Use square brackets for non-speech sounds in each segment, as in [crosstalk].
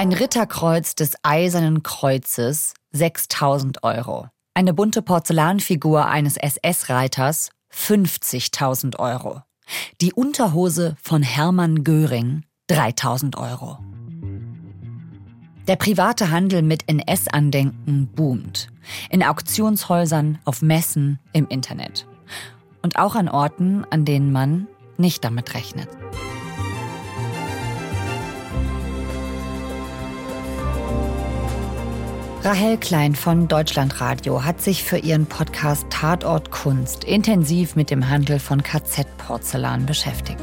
Ein Ritterkreuz des Eisernen Kreuzes 6000 Euro. Eine bunte Porzellanfigur eines SS-Reiters 50.000 Euro. Die Unterhose von Hermann Göring 3000 Euro. Der private Handel mit NS-Andenken boomt. In Auktionshäusern, auf Messen, im Internet. Und auch an Orten, an denen man nicht damit rechnet. Rahel Klein von Deutschlandradio hat sich für ihren Podcast Tatort Kunst intensiv mit dem Handel von KZ-Porzellan beschäftigt.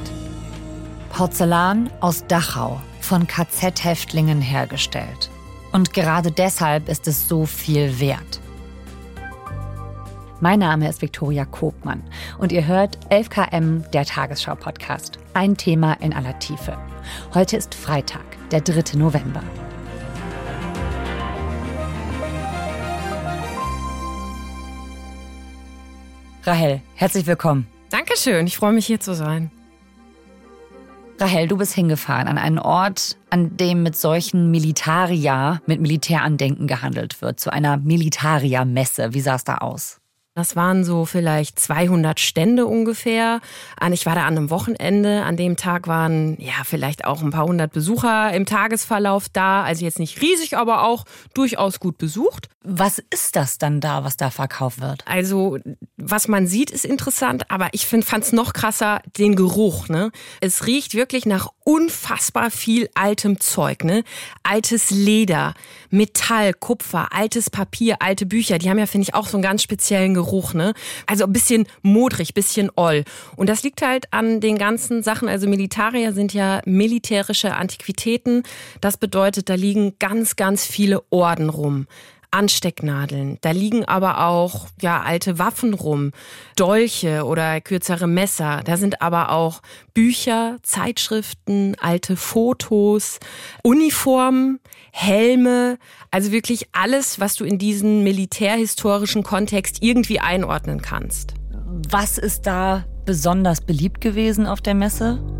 Porzellan aus Dachau, von KZ-Häftlingen hergestellt. Und gerade deshalb ist es so viel wert. Mein Name ist Viktoria Kobmann und ihr hört 11KM, der Tagesschau-Podcast. Ein Thema in aller Tiefe. Heute ist Freitag, der 3. November. Rahel, herzlich willkommen. Dankeschön, ich freue mich hier zu sein. Rahel, du bist hingefahren an einen Ort, an dem mit solchen Militaria, mit Militärandenken gehandelt wird, zu einer Militaria-Messe. Wie sah es da aus? Das waren so vielleicht 200 Stände ungefähr. Ich war da an einem Wochenende. An dem Tag waren ja vielleicht auch ein paar hundert Besucher im Tagesverlauf da. Also jetzt nicht riesig, aber auch durchaus gut besucht. Was ist das dann da, was da verkauft wird? Also was man sieht, ist interessant, aber ich fand es noch krasser, den Geruch. Ne? Es riecht wirklich nach unfassbar viel altem Zeug. Ne? Altes Leder, Metall, Kupfer, altes Papier, alte Bücher. Die haben ja, finde ich, auch so einen ganz speziellen Geruch. Ne? Also ein bisschen modrig, bisschen oll. Und das liegt halt an den ganzen Sachen. Also Militarier sind ja militärische Antiquitäten. Das bedeutet, da liegen ganz, ganz viele Orden rum. Anstecknadeln. Da liegen aber auch ja alte Waffen rum, Dolche oder kürzere Messer. Da sind aber auch Bücher, Zeitschriften, alte Fotos, Uniformen, Helme, also wirklich alles, was du in diesen militärhistorischen Kontext irgendwie einordnen kannst. Was ist da besonders beliebt gewesen auf der Messe?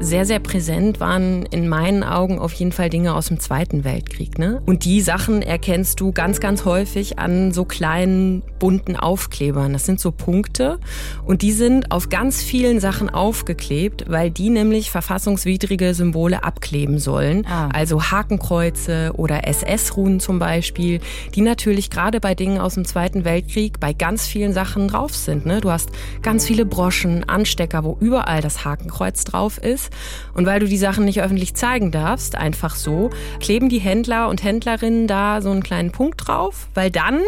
Sehr, sehr präsent waren in meinen Augen auf jeden Fall Dinge aus dem Zweiten Weltkrieg. Ne? Und die Sachen erkennst du ganz, ganz häufig an so kleinen bunten Aufklebern. Das sind so Punkte und die sind auf ganz vielen Sachen aufgeklebt, weil die nämlich verfassungswidrige Symbole abkleben sollen. Ah. Also Hakenkreuze oder SS-Runen zum Beispiel, die natürlich gerade bei Dingen aus dem Zweiten Weltkrieg bei ganz vielen Sachen drauf sind. Ne? Du hast ganz viele Broschen, Anstecker, wo überall das Hakenkreuz drauf ist. Und weil du die Sachen nicht öffentlich zeigen darfst, einfach so, kleben die Händler und Händlerinnen da so einen kleinen Punkt drauf, weil dann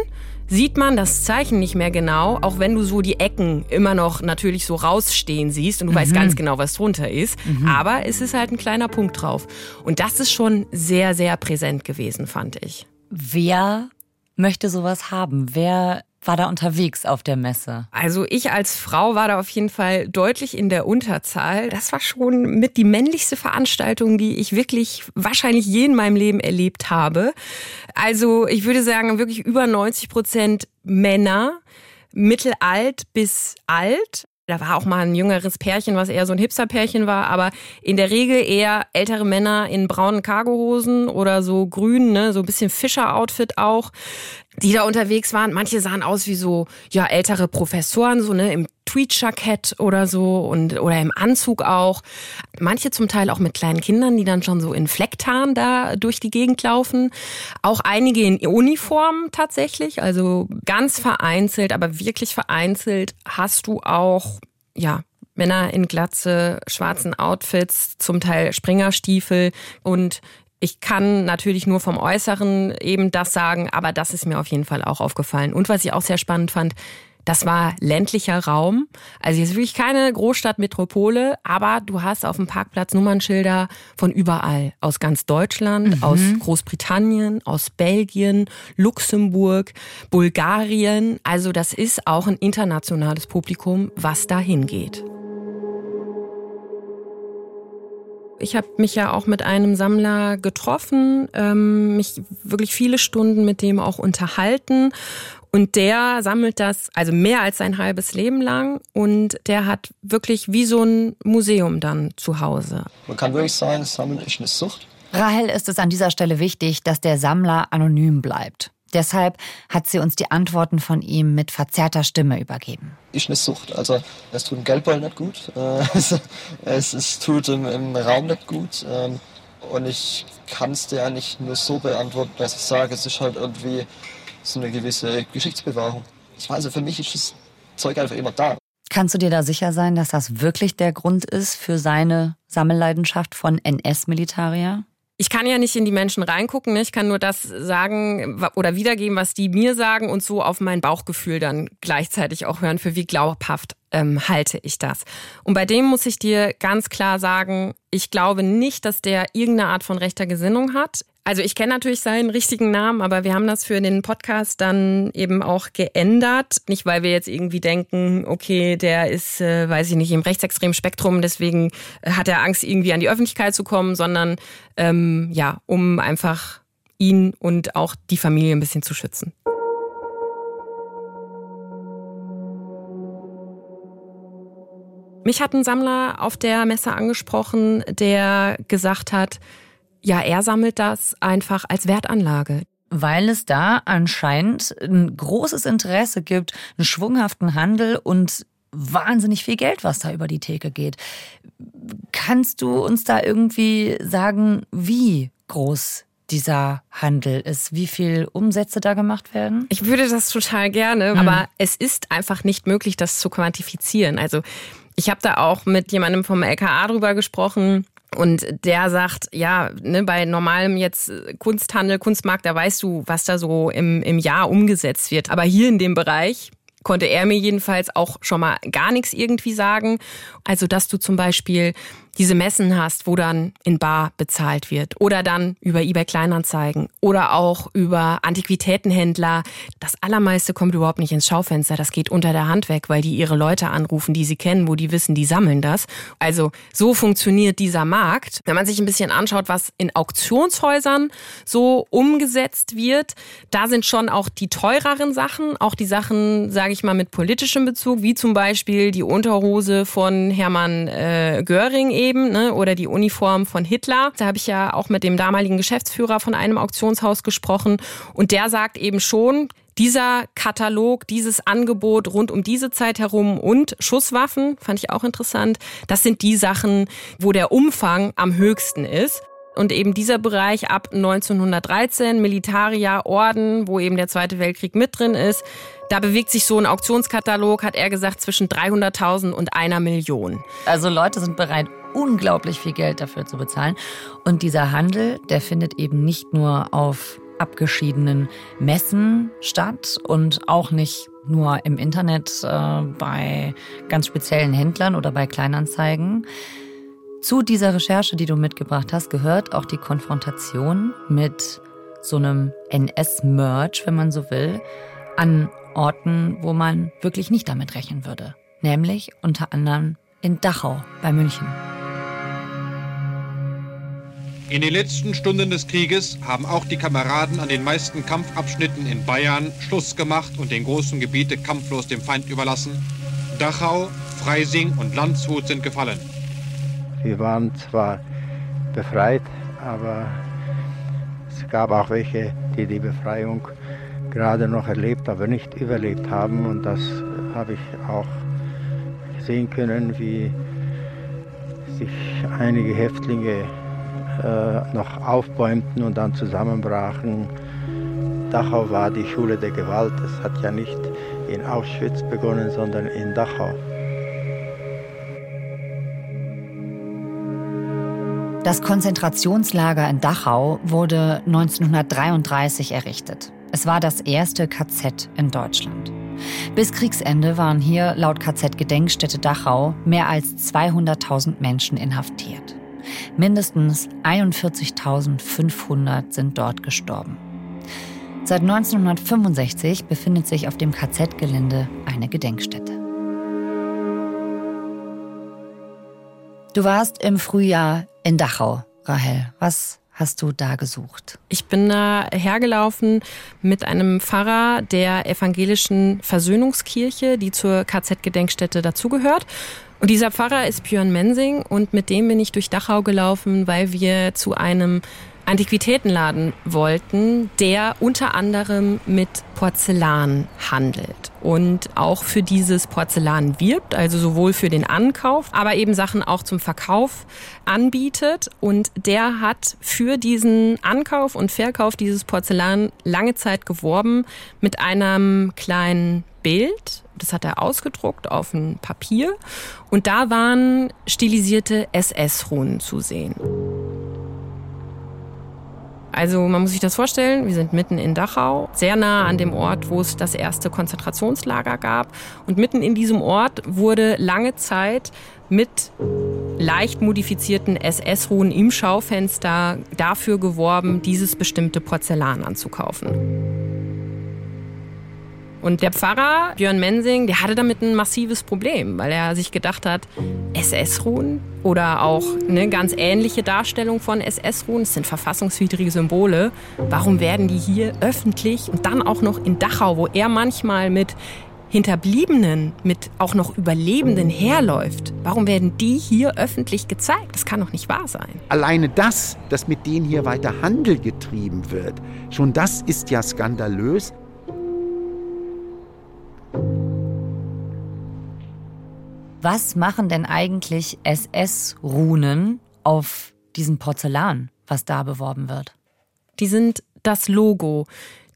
sieht man das Zeichen nicht mehr genau, auch wenn du so die Ecken immer noch natürlich so rausstehen siehst und du mhm. weißt ganz genau, was drunter ist. Mhm. Aber es ist halt ein kleiner Punkt drauf. Und das ist schon sehr, sehr präsent gewesen, fand ich. Wer möchte sowas haben? Wer war da unterwegs auf der Messe? Also ich als Frau war da auf jeden Fall deutlich in der Unterzahl. Das war schon mit die männlichste Veranstaltung, die ich wirklich wahrscheinlich je in meinem Leben erlebt habe. Also ich würde sagen, wirklich über 90 Prozent Männer, mittelalt bis alt. Da war auch mal ein jüngeres Pärchen, was eher so ein Hipster-Pärchen war, aber in der Regel eher ältere Männer in braunen Cargohosen oder so grün, ne, so ein bisschen Fischer-Outfit auch, die da unterwegs waren. Manche sahen aus wie so, ja, ältere Professoren, so, ne, im Tweed-Jackett oder so und, oder im Anzug auch. Manche zum Teil auch mit kleinen Kindern, die dann schon so in Flecktarn da durch die Gegend laufen. Auch einige in Uniform tatsächlich, also ganz vereinzelt, aber wirklich vereinzelt hast du auch, ja, Männer in Glatze, schwarzen Outfits, zum Teil Springerstiefel und ich kann natürlich nur vom Äußeren eben das sagen, aber das ist mir auf jeden Fall auch aufgefallen. Und was ich auch sehr spannend fand, das war ländlicher Raum. Also jetzt wirklich keine Großstadtmetropole, aber du hast auf dem Parkplatz Nummernschilder von überall. Aus ganz Deutschland, mhm. aus Großbritannien, aus Belgien, Luxemburg, Bulgarien. Also das ist auch ein internationales Publikum, was da hingeht. Ich habe mich ja auch mit einem Sammler getroffen, ähm, mich wirklich viele Stunden mit dem auch unterhalten. Und der sammelt das also mehr als sein halbes Leben lang und der hat wirklich wie so ein Museum dann zu Hause. Man kann wirklich sagen, Sammeln ist eine Sucht. Rahel ist es an dieser Stelle wichtig, dass der Sammler anonym bleibt. Deshalb hat sie uns die Antworten von ihm mit verzerrter Stimme übergeben. Ist eine Sucht. Also es tut dem Geldball nicht gut. [laughs] Es, es, es tut im, im, Raum nicht gut. Ähm, und ich kann es dir eigentlich nur so beantworten, dass ich sage, es ist halt irgendwie so eine gewisse Geschichtsbewahrung. Ich weiß, also für mich ist das Zeug einfach immer da. Kannst du dir da sicher sein, dass das wirklich der Grund ist für seine Sammelleidenschaft von NS-Militarier? Ich kann ja nicht in die Menschen reingucken, ne? ich kann nur das sagen oder wiedergeben, was die mir sagen und so auf mein Bauchgefühl dann gleichzeitig auch hören, für wie glaubhaft ähm, halte ich das. Und bei dem muss ich dir ganz klar sagen, ich glaube nicht, dass der irgendeine Art von rechter Gesinnung hat. Also ich kenne natürlich seinen richtigen Namen, aber wir haben das für den Podcast dann eben auch geändert. Nicht, weil wir jetzt irgendwie denken, okay, der ist, äh, weiß ich nicht, im rechtsextremen Spektrum, deswegen äh, hat er Angst, irgendwie an die Öffentlichkeit zu kommen, sondern ähm, ja, um einfach ihn und auch die Familie ein bisschen zu schützen. Mich hat ein Sammler auf der Messe angesprochen, der gesagt hat, ja, er sammelt das einfach als Wertanlage. Weil es da anscheinend ein großes Interesse gibt, einen schwunghaften Handel und wahnsinnig viel Geld, was da über die Theke geht. Kannst du uns da irgendwie sagen, wie groß dieser Handel ist, wie viel Umsätze da gemacht werden? Ich würde das total gerne, mhm. aber es ist einfach nicht möglich, das zu quantifizieren. Also ich habe da auch mit jemandem vom LKA drüber gesprochen. Und der sagt, ja, ne, bei normalem jetzt Kunsthandel, Kunstmarkt, da weißt du, was da so im, im Jahr umgesetzt wird. Aber hier in dem Bereich konnte er mir jedenfalls auch schon mal gar nichts irgendwie sagen. Also, dass du zum Beispiel diese Messen hast, wo dann in Bar bezahlt wird oder dann über eBay Kleinanzeigen oder auch über Antiquitätenhändler. Das allermeiste kommt überhaupt nicht ins Schaufenster. Das geht unter der Hand weg, weil die ihre Leute anrufen, die sie kennen, wo die wissen, die sammeln das. Also so funktioniert dieser Markt. Wenn man sich ein bisschen anschaut, was in Auktionshäusern so umgesetzt wird, da sind schon auch die teureren Sachen, auch die Sachen, sage ich mal, mit politischem Bezug, wie zum Beispiel die Unterhose von Hermann äh, Göring eben, ne, oder die Uniform von Hitler. Da habe ich ja auch mit dem damaligen Geschäftsführer von einem Auktionshaus gesprochen und der sagt eben schon, dieser Katalog, dieses Angebot rund um diese Zeit herum und Schusswaffen, fand ich auch interessant, das sind die Sachen, wo der Umfang am höchsten ist. Und eben dieser Bereich ab 1913, Militaria, Orden, wo eben der Zweite Weltkrieg mit drin ist, da bewegt sich so ein Auktionskatalog, hat er gesagt, zwischen 300.000 und einer Million. Also Leute sind bereit, unglaublich viel Geld dafür zu bezahlen. Und dieser Handel, der findet eben nicht nur auf abgeschiedenen Messen statt und auch nicht nur im Internet äh, bei ganz speziellen Händlern oder bei Kleinanzeigen. Zu dieser Recherche, die du mitgebracht hast, gehört auch die Konfrontation mit so einem NS-Merch, wenn man so will, an Orten, wo man wirklich nicht damit rechnen würde. Nämlich unter anderem in Dachau bei München. In den letzten Stunden des Krieges haben auch die Kameraden an den meisten Kampfabschnitten in Bayern Schluss gemacht und den großen Gebiete kampflos dem Feind überlassen. Dachau, Freising und Landshut sind gefallen. Wir waren zwar befreit, aber es gab auch welche, die die Befreiung gerade noch erlebt, aber nicht überlebt haben. Und das habe ich auch sehen können, wie sich einige Häftlinge äh, noch aufbäumten und dann zusammenbrachen. Dachau war die Schule der Gewalt. Es hat ja nicht in Auschwitz begonnen, sondern in Dachau. Das Konzentrationslager in Dachau wurde 1933 errichtet. Es war das erste KZ in Deutschland. Bis Kriegsende waren hier laut KZ-Gedenkstätte Dachau mehr als 200.000 Menschen inhaftiert. Mindestens 41.500 sind dort gestorben. Seit 1965 befindet sich auf dem KZ-Gelände eine Gedenkstätte. Du warst im Frühjahr in Dachau, Rahel. Was hast du da gesucht? Ich bin da hergelaufen mit einem Pfarrer der evangelischen Versöhnungskirche, die zur KZ-Gedenkstätte dazugehört. Und dieser Pfarrer ist Björn Mensing und mit dem bin ich durch Dachau gelaufen, weil wir zu einem Antiquitätenladen wollten, der unter anderem mit Porzellan handelt und auch für dieses Porzellan wirbt, also sowohl für den Ankauf, aber eben Sachen auch zum Verkauf anbietet. Und der hat für diesen Ankauf und Verkauf dieses Porzellan lange Zeit geworben mit einem kleinen Bild. Das hat er ausgedruckt auf ein Papier. Und da waren stilisierte SS-Runen zu sehen. Also man muss sich das vorstellen, wir sind mitten in Dachau, sehr nah an dem Ort, wo es das erste Konzentrationslager gab. Und mitten in diesem Ort wurde lange Zeit mit leicht modifizierten SS-Ruhen im Schaufenster dafür geworben, dieses bestimmte Porzellan anzukaufen. Und der Pfarrer, Björn Mensing, der hatte damit ein massives Problem, weil er sich gedacht hat, SS-Ruhen oder auch eine ganz ähnliche Darstellung von SS-Ruhen, das sind verfassungswidrige Symbole. Warum werden die hier öffentlich und dann auch noch in Dachau, wo er manchmal mit Hinterbliebenen, mit auch noch Überlebenden herläuft. Warum werden die hier öffentlich gezeigt? Das kann doch nicht wahr sein. Alleine das, dass mit denen hier weiter Handel getrieben wird, schon das ist ja skandalös. Was machen denn eigentlich SS-Runen auf diesem Porzellan, was da beworben wird? Die sind das Logo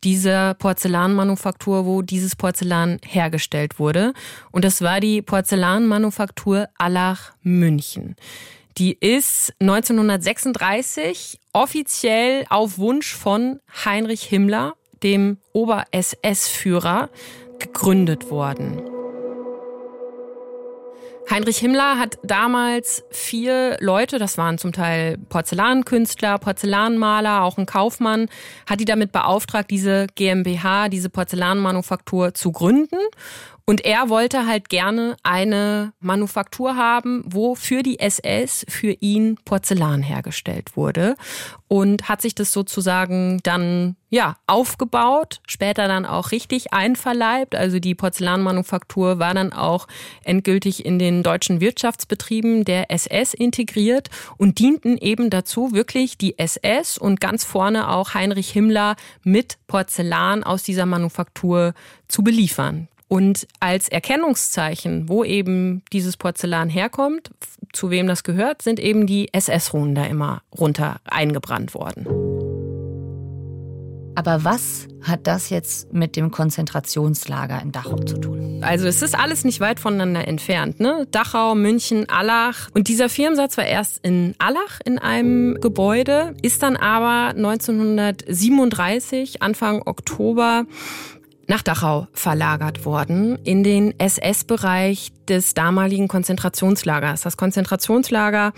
dieser Porzellanmanufaktur, wo dieses Porzellan hergestellt wurde. Und das war die Porzellanmanufaktur Allach München. Die ist 1936 offiziell auf Wunsch von Heinrich Himmler, dem Ober-SS-Führer, gegründet worden. Heinrich Himmler hat damals vier Leute, das waren zum Teil Porzellankünstler, Porzellanmaler, auch ein Kaufmann, hat die damit beauftragt, diese GmbH, diese Porzellanmanufaktur zu gründen. Und er wollte halt gerne eine Manufaktur haben, wo für die SS für ihn Porzellan hergestellt wurde und hat sich das sozusagen dann ja aufgebaut, später dann auch richtig einverleibt. Also die Porzellanmanufaktur war dann auch endgültig in den deutschen Wirtschaftsbetrieben der SS integriert und dienten eben dazu, wirklich die SS und ganz vorne auch Heinrich Himmler mit Porzellan aus dieser Manufaktur zu beliefern. Und als Erkennungszeichen, wo eben dieses Porzellan herkommt, zu wem das gehört, sind eben die SS-Runen da immer runter eingebrannt worden. Aber was hat das jetzt mit dem Konzentrationslager in Dachau zu tun? Also es ist alles nicht weit voneinander entfernt. Ne? Dachau, München, Allach. Und dieser Firmensatz war erst in Allach in einem Gebäude, ist dann aber 1937, Anfang Oktober, nach Dachau verlagert worden, in den SS-Bereich des damaligen Konzentrationslagers. Das Konzentrationslager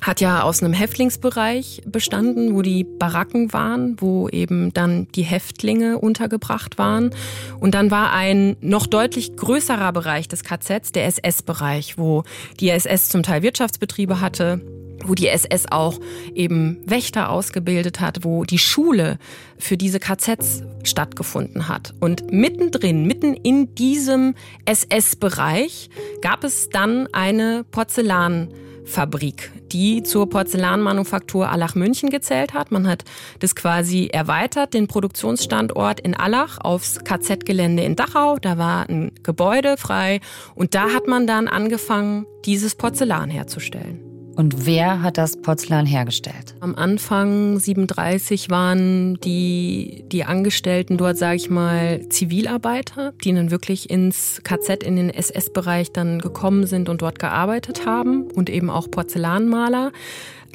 hat ja aus einem Häftlingsbereich bestanden, wo die Baracken waren, wo eben dann die Häftlinge untergebracht waren. Und dann war ein noch deutlich größerer Bereich des KZs, der SS-Bereich, wo die SS zum Teil Wirtschaftsbetriebe hatte, wo die SS auch eben Wächter ausgebildet hat, wo die Schule für diese KZs stattgefunden hat. Und mittendrin, mitten in diesem SS-Bereich gab es dann eine Porzellanfabrik, die zur Porzellanmanufaktur Allach München gezählt hat. Man hat das quasi erweitert, den Produktionsstandort in Allach aufs KZ-Gelände in Dachau. Da war ein Gebäude frei und da hat man dann angefangen, dieses Porzellan herzustellen. Und wer hat das Porzellan hergestellt? Am Anfang 37 waren die, die Angestellten dort, sage ich mal, Zivilarbeiter, die dann wirklich ins KZ, in den SS-Bereich dann gekommen sind und dort gearbeitet haben und eben auch Porzellanmaler.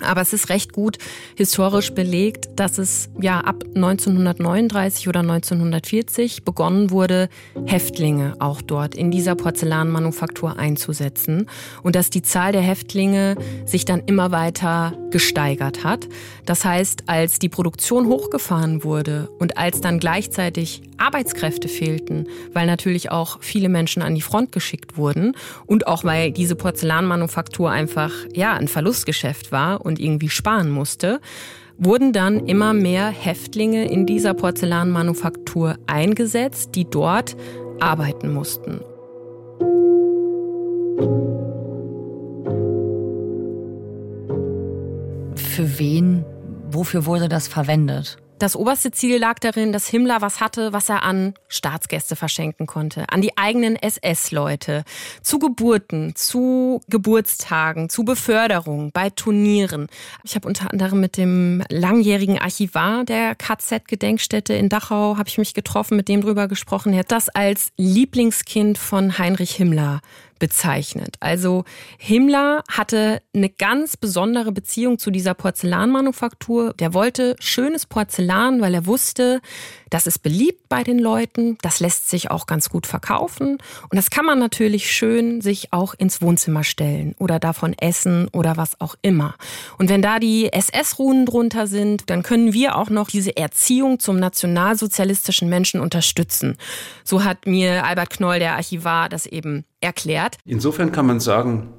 Aber es ist recht gut historisch belegt, dass es ja ab 1939 oder 1940 begonnen wurde, Häftlinge auch dort in dieser Porzellanmanufaktur einzusetzen und dass die Zahl der Häftlinge sich dann immer weiter gesteigert hat. Das heißt, als die Produktion hochgefahren wurde und als dann gleichzeitig Arbeitskräfte fehlten, weil natürlich auch viele Menschen an die Front geschickt wurden und auch weil diese Porzellanmanufaktur einfach ja ein Verlustgeschäft war und irgendwie sparen musste, wurden dann immer mehr Häftlinge in dieser Porzellanmanufaktur eingesetzt, die dort arbeiten mussten. Für wen, wofür wurde das verwendet? Das oberste Ziel lag darin, dass Himmler was hatte, was er an Staatsgäste verschenken konnte, an die eigenen SS-Leute, zu Geburten, zu Geburtstagen, zu Beförderung, bei Turnieren. Ich habe unter anderem mit dem langjährigen Archivar der KZ-Gedenkstätte in Dachau habe ich mich getroffen, mit dem drüber gesprochen. Er hat das als Lieblingskind von Heinrich Himmler bezeichnet. Also Himmler hatte eine ganz besondere Beziehung zu dieser Porzellanmanufaktur. Der wollte schönes Porzellan, weil er wusste, das ist beliebt bei den Leuten, das lässt sich auch ganz gut verkaufen und das kann man natürlich schön sich auch ins Wohnzimmer stellen oder davon essen oder was auch immer. Und wenn da die SS-Runen drunter sind, dann können wir auch noch diese Erziehung zum nationalsozialistischen Menschen unterstützen. So hat mir Albert Knoll, der Archivar, das eben erklärt. Insofern kann man sagen,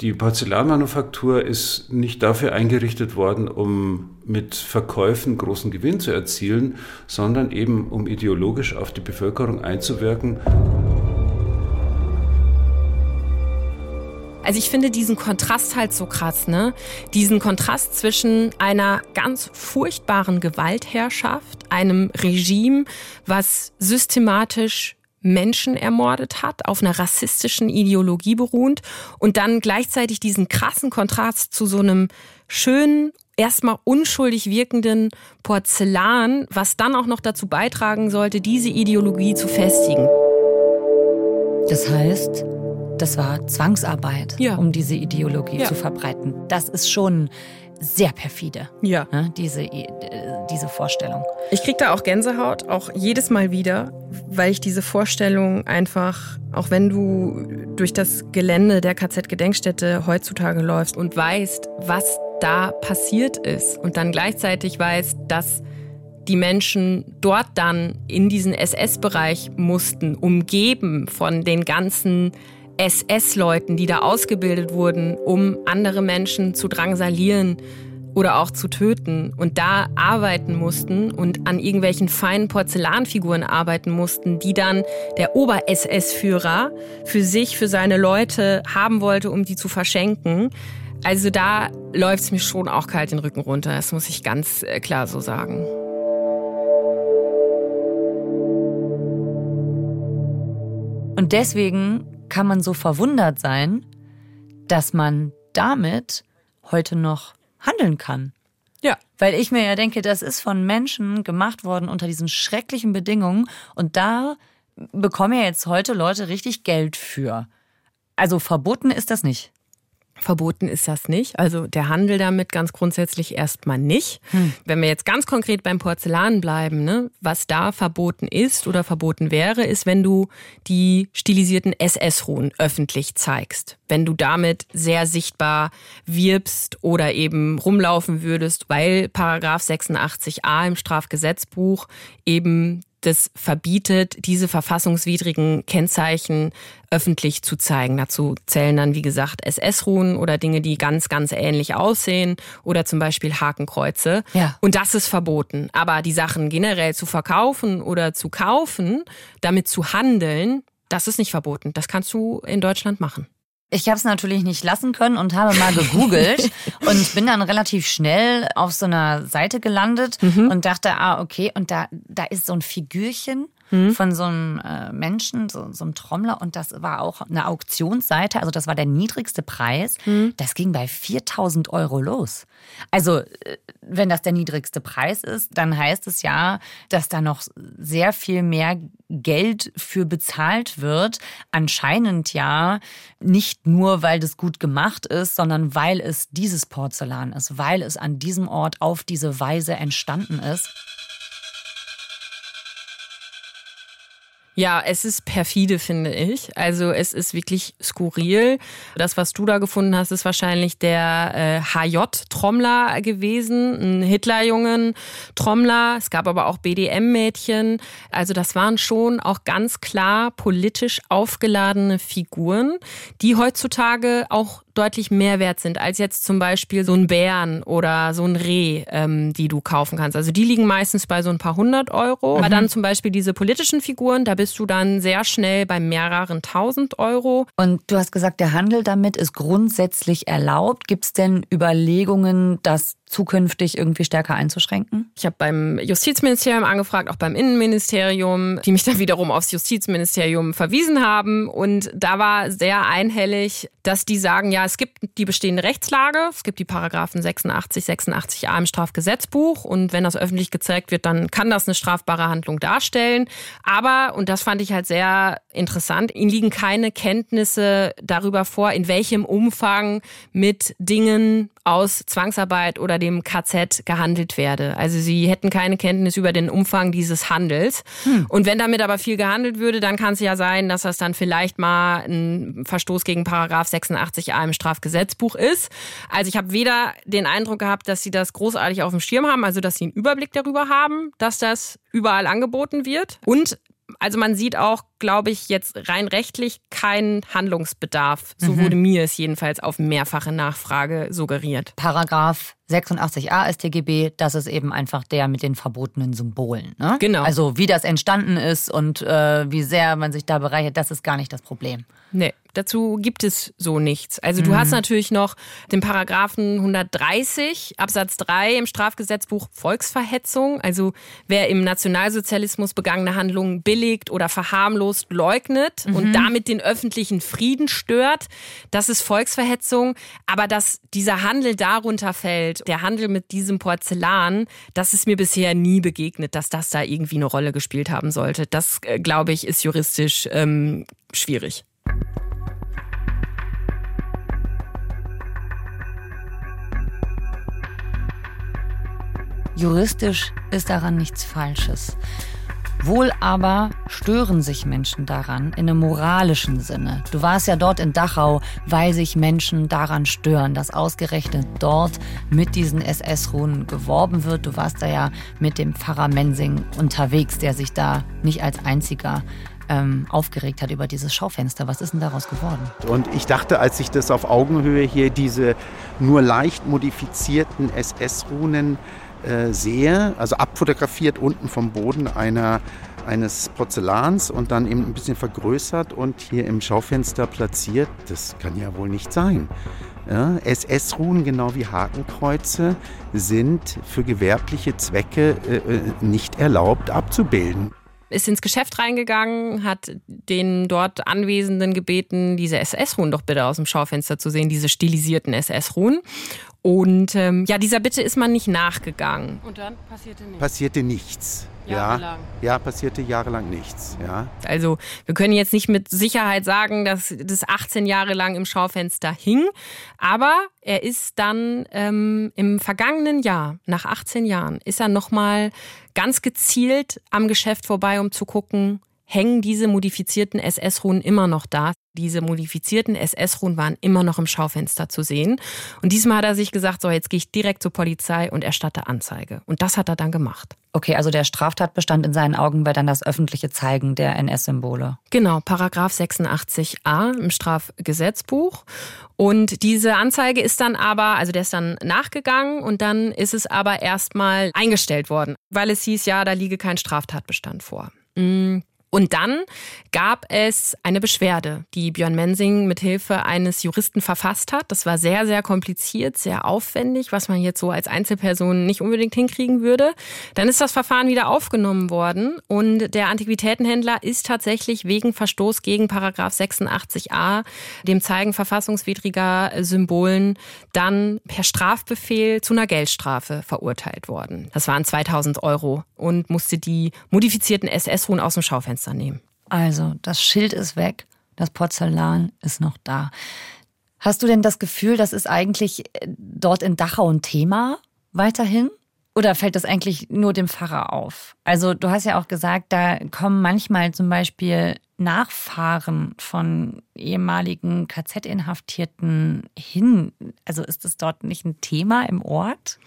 die Porzellanmanufaktur ist nicht dafür eingerichtet worden, um mit Verkäufen großen Gewinn zu erzielen, sondern eben um ideologisch auf die Bevölkerung einzuwirken. Also ich finde diesen Kontrast halt so krass, ne? Diesen Kontrast zwischen einer ganz furchtbaren Gewaltherrschaft, einem Regime, was systematisch Menschen ermordet hat, auf einer rassistischen Ideologie beruhend und dann gleichzeitig diesen krassen Kontrast zu so einem schönen, erstmal unschuldig wirkenden Porzellan, was dann auch noch dazu beitragen sollte, diese Ideologie zu festigen. Das heißt, das war Zwangsarbeit, ja. um diese Ideologie ja. zu verbreiten. Das ist schon sehr perfide, ja. ne, diese, diese Vorstellung. Ich kriege da auch Gänsehaut, auch jedes Mal wieder, weil ich diese Vorstellung einfach, auch wenn du durch das Gelände der KZ-Gedenkstätte heutzutage läufst und weißt, was da passiert ist und dann gleichzeitig weißt, dass die Menschen dort dann in diesen SS-Bereich mussten, umgeben von den ganzen SS-Leuten, die da ausgebildet wurden, um andere Menschen zu drangsalieren oder auch zu töten und da arbeiten mussten und an irgendwelchen feinen Porzellanfiguren arbeiten mussten, die dann der Ober-SS-Führer für sich, für seine Leute haben wollte, um die zu verschenken. Also da läuft es mir schon auch kalt den Rücken runter, das muss ich ganz äh, klar so sagen. Und deswegen kann man so verwundert sein, dass man damit heute noch handeln kann. Ja. Weil ich mir ja denke, das ist von Menschen gemacht worden unter diesen schrecklichen Bedingungen und da bekommen ja jetzt heute Leute richtig Geld für. Also verboten ist das nicht. Verboten ist das nicht. Also der Handel damit ganz grundsätzlich erstmal nicht. Hm. Wenn wir jetzt ganz konkret beim Porzellan bleiben, ne, was da verboten ist oder verboten wäre, ist, wenn du die stilisierten SS-Ruhen öffentlich zeigst. Wenn du damit sehr sichtbar wirbst oder eben rumlaufen würdest, weil Paragraph 86a im Strafgesetzbuch eben das verbietet, diese verfassungswidrigen Kennzeichen öffentlich zu zeigen. Dazu zählen dann, wie gesagt, SS-Ruhen oder Dinge, die ganz, ganz ähnlich aussehen oder zum Beispiel Hakenkreuze. Ja. Und das ist verboten. Aber die Sachen generell zu verkaufen oder zu kaufen, damit zu handeln, das ist nicht verboten. Das kannst du in Deutschland machen. Ich habe es natürlich nicht lassen können und habe mal gegoogelt [laughs] und bin dann relativ schnell auf so einer Seite gelandet mhm. und dachte, ah, okay, und da, da ist so ein Figürchen mhm. von so einem äh, Menschen, so, so einem Trommler und das war auch eine Auktionsseite, also das war der niedrigste Preis. Mhm. Das ging bei 4000 Euro los. Also äh, wenn das der niedrigste Preis ist, dann heißt es ja, dass da noch sehr viel mehr Geld für bezahlt wird. Anscheinend ja nicht nur, weil das gut gemacht ist, sondern weil es dieses Porzellan ist, weil es an diesem Ort auf diese Weise entstanden ist. Ja, es ist perfide, finde ich. Also es ist wirklich skurril. Das, was du da gefunden hast, ist wahrscheinlich der äh, HJ-Trommler gewesen, ein Hitlerjungen-Trommler. Es gab aber auch BDM-Mädchen. Also das waren schon auch ganz klar politisch aufgeladene Figuren, die heutzutage auch deutlich mehr wert sind als jetzt zum Beispiel so ein Bären oder so ein Reh, ähm, die du kaufen kannst. Also die liegen meistens bei so ein paar hundert Euro. Mhm. Aber dann zum Beispiel diese politischen Figuren, da bist du dann sehr schnell bei mehreren tausend Euro. Und du hast gesagt, der Handel damit ist grundsätzlich erlaubt. Gibt es denn Überlegungen, das zukünftig irgendwie stärker einzuschränken? Ich habe beim Justizministerium angefragt, auch beim Innenministerium, die mich dann wiederum aufs Justizministerium verwiesen haben. Und da war sehr einhellig, dass die sagen, ja, es gibt die bestehende Rechtslage, es gibt die Paragraphen 86, 86a im Strafgesetzbuch und wenn das öffentlich gezeigt wird, dann kann das eine strafbare Handlung darstellen. Aber, und das fand ich halt sehr interessant, ihnen liegen keine Kenntnisse darüber vor, in welchem Umfang mit Dingen aus Zwangsarbeit oder dem KZ gehandelt werde. Also sie hätten keine Kenntnis über den Umfang dieses Handels. Hm. Und wenn damit aber viel gehandelt würde, dann kann es ja sein, dass das dann vielleicht mal ein Verstoß gegen Paragraph 86a im Strafgesetzbuch ist. Also ich habe weder den Eindruck gehabt, dass sie das großartig auf dem Schirm haben, also dass sie einen Überblick darüber haben, dass das überall angeboten wird. Und also man sieht auch, glaube ich, jetzt rein rechtlich keinen Handlungsbedarf. So mhm. wurde mir es jedenfalls auf mehrfache Nachfrage suggeriert. Paragraph 86a StGB, das ist eben einfach der mit den verbotenen Symbolen. Ne? Genau. Also wie das entstanden ist und äh, wie sehr man sich da bereichert, das ist gar nicht das Problem. Nee, dazu gibt es so nichts. Also du mhm. hast natürlich noch den Paragraphen 130 Absatz 3 im Strafgesetzbuch Volksverhetzung. Also wer im Nationalsozialismus begangene Handlungen billigt oder verharmlost, leugnet mhm. und damit den öffentlichen Frieden stört, das ist Volksverhetzung. Aber dass dieser Handel darunter fällt, der Handel mit diesem Porzellan, das ist mir bisher nie begegnet, dass das da irgendwie eine Rolle gespielt haben sollte. Das, äh, glaube ich, ist juristisch ähm, schwierig. Juristisch ist daran nichts Falsches. Wohl aber stören sich Menschen daran in einem moralischen Sinne. Du warst ja dort in Dachau, weil sich Menschen daran stören, dass ausgerechnet dort mit diesen SS-Runen geworben wird. Du warst da ja mit dem Pfarrer Mensing unterwegs, der sich da nicht als einziger ähm, aufgeregt hat über dieses Schaufenster. Was ist denn daraus geworden? Und ich dachte, als ich das auf Augenhöhe hier diese nur leicht modifizierten SS-Runen äh, sehe, also abfotografiert unten vom Boden einer, eines Porzellans und dann eben ein bisschen vergrößert und hier im Schaufenster platziert, das kann ja wohl nicht sein. Ja, SS-Ruhen, genau wie Hakenkreuze, sind für gewerbliche Zwecke äh, äh nicht erlaubt abzubilden ist ins Geschäft reingegangen, hat den dort Anwesenden gebeten, diese SS-Ruhen doch bitte aus dem Schaufenster zu sehen, diese stilisierten SS-Ruhen. Und ähm, ja, dieser Bitte ist man nicht nachgegangen. Und dann passierte nichts. Passierte nichts. Jahrelang. Ja, ja, passierte jahrelang nichts. Ja. Also wir können jetzt nicht mit Sicherheit sagen, dass das 18 Jahre lang im Schaufenster hing, aber er ist dann ähm, im vergangenen Jahr, nach 18 Jahren, ist er nochmal ganz gezielt am Geschäft vorbei, um zu gucken, hängen diese modifizierten SS-Ruhen immer noch da. Diese modifizierten SS-Ruhen waren immer noch im Schaufenster zu sehen. Und diesmal hat er sich gesagt, so jetzt gehe ich direkt zur Polizei und erstatte Anzeige. Und das hat er dann gemacht. Okay, also der Straftatbestand in seinen Augen war dann das öffentliche Zeigen der NS-Symbole. Genau, Paragraph 86a im Strafgesetzbuch. Und diese Anzeige ist dann aber, also der ist dann nachgegangen und dann ist es aber erstmal eingestellt worden, weil es hieß, ja, da liege kein Straftatbestand vor. Mm, und dann gab es eine Beschwerde, die Björn Mensing mit Hilfe eines Juristen verfasst hat. Das war sehr, sehr kompliziert, sehr aufwendig, was man jetzt so als Einzelperson nicht unbedingt hinkriegen würde. Dann ist das Verfahren wieder aufgenommen worden und der Antiquitätenhändler ist tatsächlich wegen Verstoß gegen Paragraph 86a, dem Zeigen verfassungswidriger Symbolen, dann per Strafbefehl zu einer Geldstrafe verurteilt worden. Das waren 2000 Euro und musste die modifizierten SS-Ruhen aus dem Schaufenster Fenster nehmen. Also, das Schild ist weg, das Porzellan ist noch da. Hast du denn das Gefühl, das ist eigentlich äh, dort in Dachau ein Thema weiterhin? Oder fällt das eigentlich nur dem Pfarrer auf? Also du hast ja auch gesagt, da kommen manchmal zum Beispiel Nachfahren von ehemaligen KZ-Inhaftierten hin. Also ist das dort nicht ein Thema im Ort?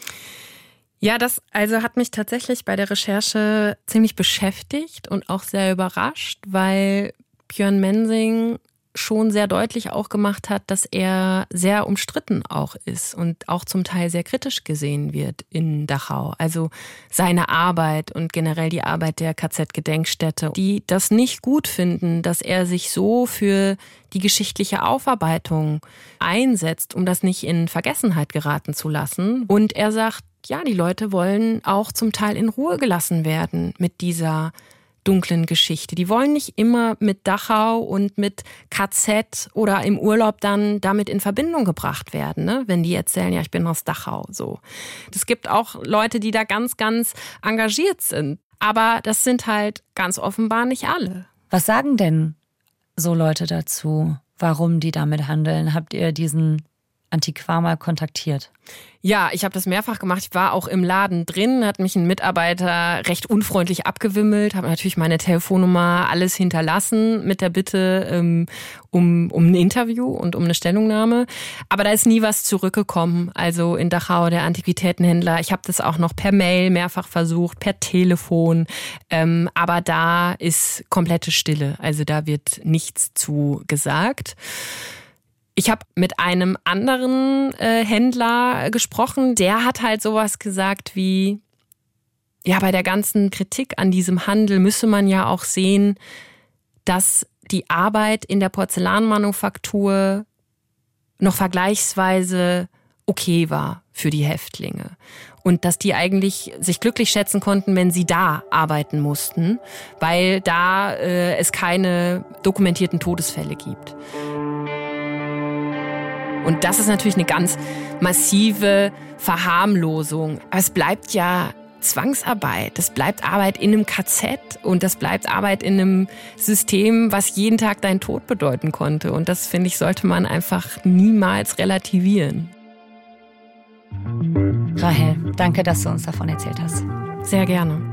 Ja, das also hat mich tatsächlich bei der Recherche ziemlich beschäftigt und auch sehr überrascht, weil Björn Mensing schon sehr deutlich auch gemacht hat, dass er sehr umstritten auch ist und auch zum Teil sehr kritisch gesehen wird in Dachau. Also seine Arbeit und generell die Arbeit der KZ-Gedenkstätte, die das nicht gut finden, dass er sich so für die geschichtliche Aufarbeitung einsetzt, um das nicht in Vergessenheit geraten zu lassen. Und er sagt, ja, die Leute wollen auch zum Teil in Ruhe gelassen werden mit dieser dunklen Geschichte. Die wollen nicht immer mit Dachau und mit KZ oder im Urlaub dann damit in Verbindung gebracht werden, ne? wenn die erzählen, ja, ich bin aus Dachau. So. Es gibt auch Leute, die da ganz, ganz engagiert sind. Aber das sind halt ganz offenbar nicht alle. Was sagen denn so Leute dazu, warum die damit handeln? Habt ihr diesen Antiquar mal kontaktiert? Ja, ich habe das mehrfach gemacht. Ich war auch im Laden drin, hat mich ein Mitarbeiter recht unfreundlich abgewimmelt, habe natürlich meine Telefonnummer, alles hinterlassen mit der Bitte ähm, um, um ein Interview und um eine Stellungnahme. Aber da ist nie was zurückgekommen. Also in Dachau, der Antiquitätenhändler. Ich habe das auch noch per Mail mehrfach versucht, per Telefon. Ähm, aber da ist komplette Stille. Also da wird nichts zu gesagt. Ich habe mit einem anderen äh, Händler gesprochen, der hat halt sowas gesagt wie, ja, bei der ganzen Kritik an diesem Handel müsse man ja auch sehen, dass die Arbeit in der Porzellanmanufaktur noch vergleichsweise okay war für die Häftlinge. Und dass die eigentlich sich glücklich schätzen konnten, wenn sie da arbeiten mussten, weil da äh, es keine dokumentierten Todesfälle gibt. Und das ist natürlich eine ganz massive Verharmlosung. Aber es bleibt ja Zwangsarbeit. Das bleibt Arbeit in einem KZ und das bleibt Arbeit in einem System, was jeden Tag deinen Tod bedeuten konnte. Und das, finde ich, sollte man einfach niemals relativieren. Rahel, danke, dass du uns davon erzählt hast. Sehr gerne.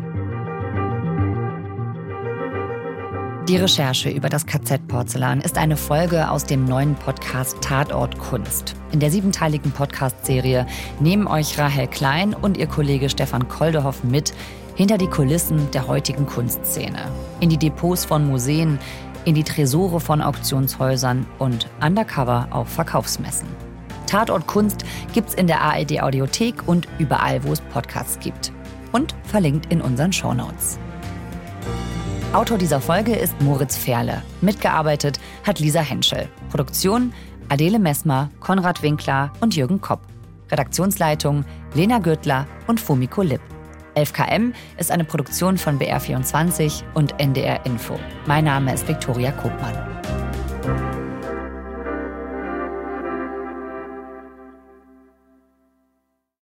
Die Recherche über das KZ-Porzellan ist eine Folge aus dem neuen Podcast Tatort Kunst. In der siebenteiligen Podcast-Serie nehmen euch Rahel Klein und ihr Kollege Stefan Koldehoff mit hinter die Kulissen der heutigen Kunstszene. In die Depots von Museen, in die Tresore von Auktionshäusern und undercover auf Verkaufsmessen. Tatort Kunst gibt's in der ARD Audiothek und überall, wo es Podcasts gibt. Und verlinkt in unseren Shownotes. Autor dieser Folge ist Moritz Ferle. Mitgearbeitet hat Lisa Henschel. Produktion Adele Messmer, Konrad Winkler und Jürgen Kopp. Redaktionsleitung Lena Gürtler und Fumiko Lipp. 11KM ist eine Produktion von BR24 und NDR Info. Mein Name ist Viktoria Kopmann.